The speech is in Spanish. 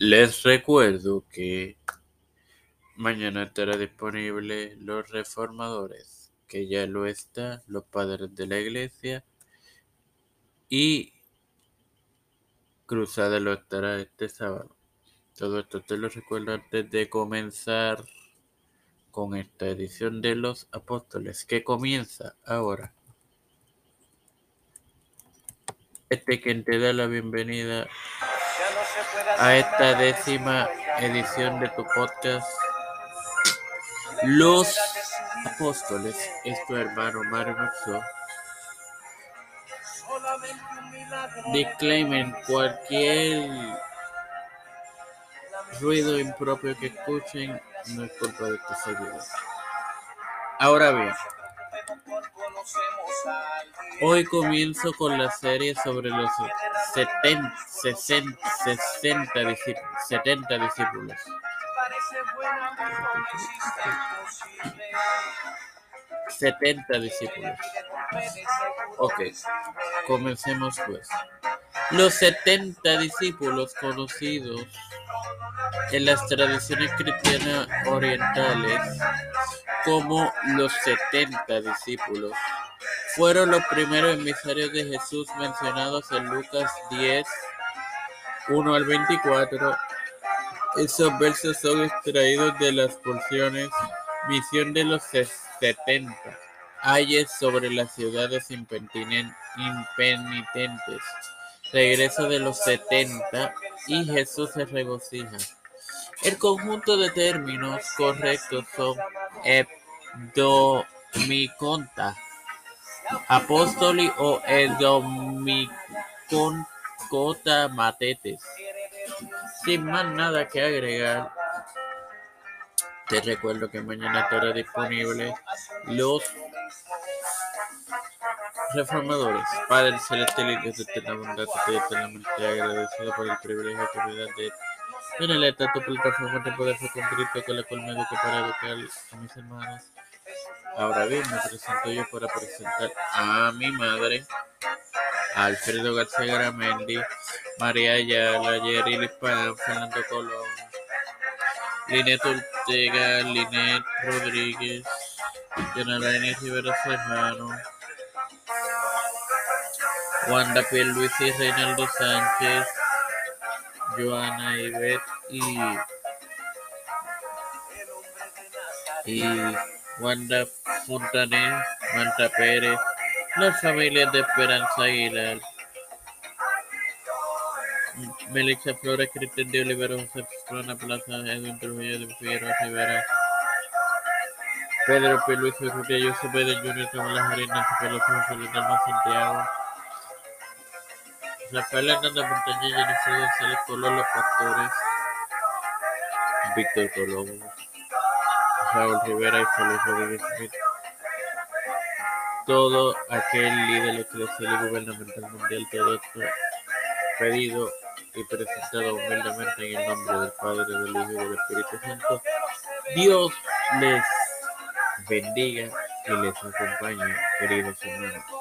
Les recuerdo que mañana estará disponible Los Reformadores, que ya lo está, los padres de la iglesia, y Cruzada lo estará este sábado. Todo esto te lo recuerdo antes de comenzar con esta edición de los apóstoles, que comienza ahora. Este quien te da la bienvenida a esta décima edición de tu podcast Los Apóstoles. Es tu hermano Mario Maxo. Cualquier ruido impropio que escuchen no es culpa de este servidor. Ahora bien, hoy comienzo con la serie sobre los 70, 60, 60 discípulos, 70 discípulos. 70 discípulos. Ok, comencemos pues. Los 70 discípulos conocidos en las tradiciones cristianas orientales como los 70 discípulos fueron los primeros emisarios de Jesús mencionados en Lucas 10, 1 al 24. Esos versos son extraídos de las porciones Misión de los 70, Ayes sobre las ciudades impenitentes, Regreso de los 70 y Jesús se regocija. El conjunto de términos correctos son hebdomiconta, apóstoli o hebdomiconcota matetes. Sin más nada que agregar, te recuerdo que mañana estará disponible los reformadores. Padre celestial y de eterna bondad, estoy eternamente agradecido por el privilegio que me de tener esta tu plataforma de poder ser con con la cual para educar a mis hermanos. Ahora bien, me presento yo para presentar a mi madre, Alfredo García Garamendi, María Ayala, Jerry Lispán, Fernando Colón, Linet Ortega, Linet Rodríguez, Yanaraini Rivera Serrano, Wanda Pierluisi, Reinaldo Sánchez, Joana Ibet y, y Wanda Fontané, Manta Pérez, las familias de Esperanza Aguilar, Melissa Flores, Cristian de Olivero, José Pastrana Plaza, Edwin Trujillo de Figueroa Rivera, Pedro P. Luis Urrutia, José Pérez Jr., Camila Pelosi, José Luis Santiago, Rafael Hernández Montañez, Jennifer González Colón, Los Pastores, Víctor Colón, Raúl Rivera y Félix Rodríguez Smith. Todo aquel líder eclesial y gubernamental mundial, todo esto pedido y presentado humildemente en el nombre del Padre, del Hijo y del Espíritu Santo. Dios les bendiga y les acompañe, queridos hermanos.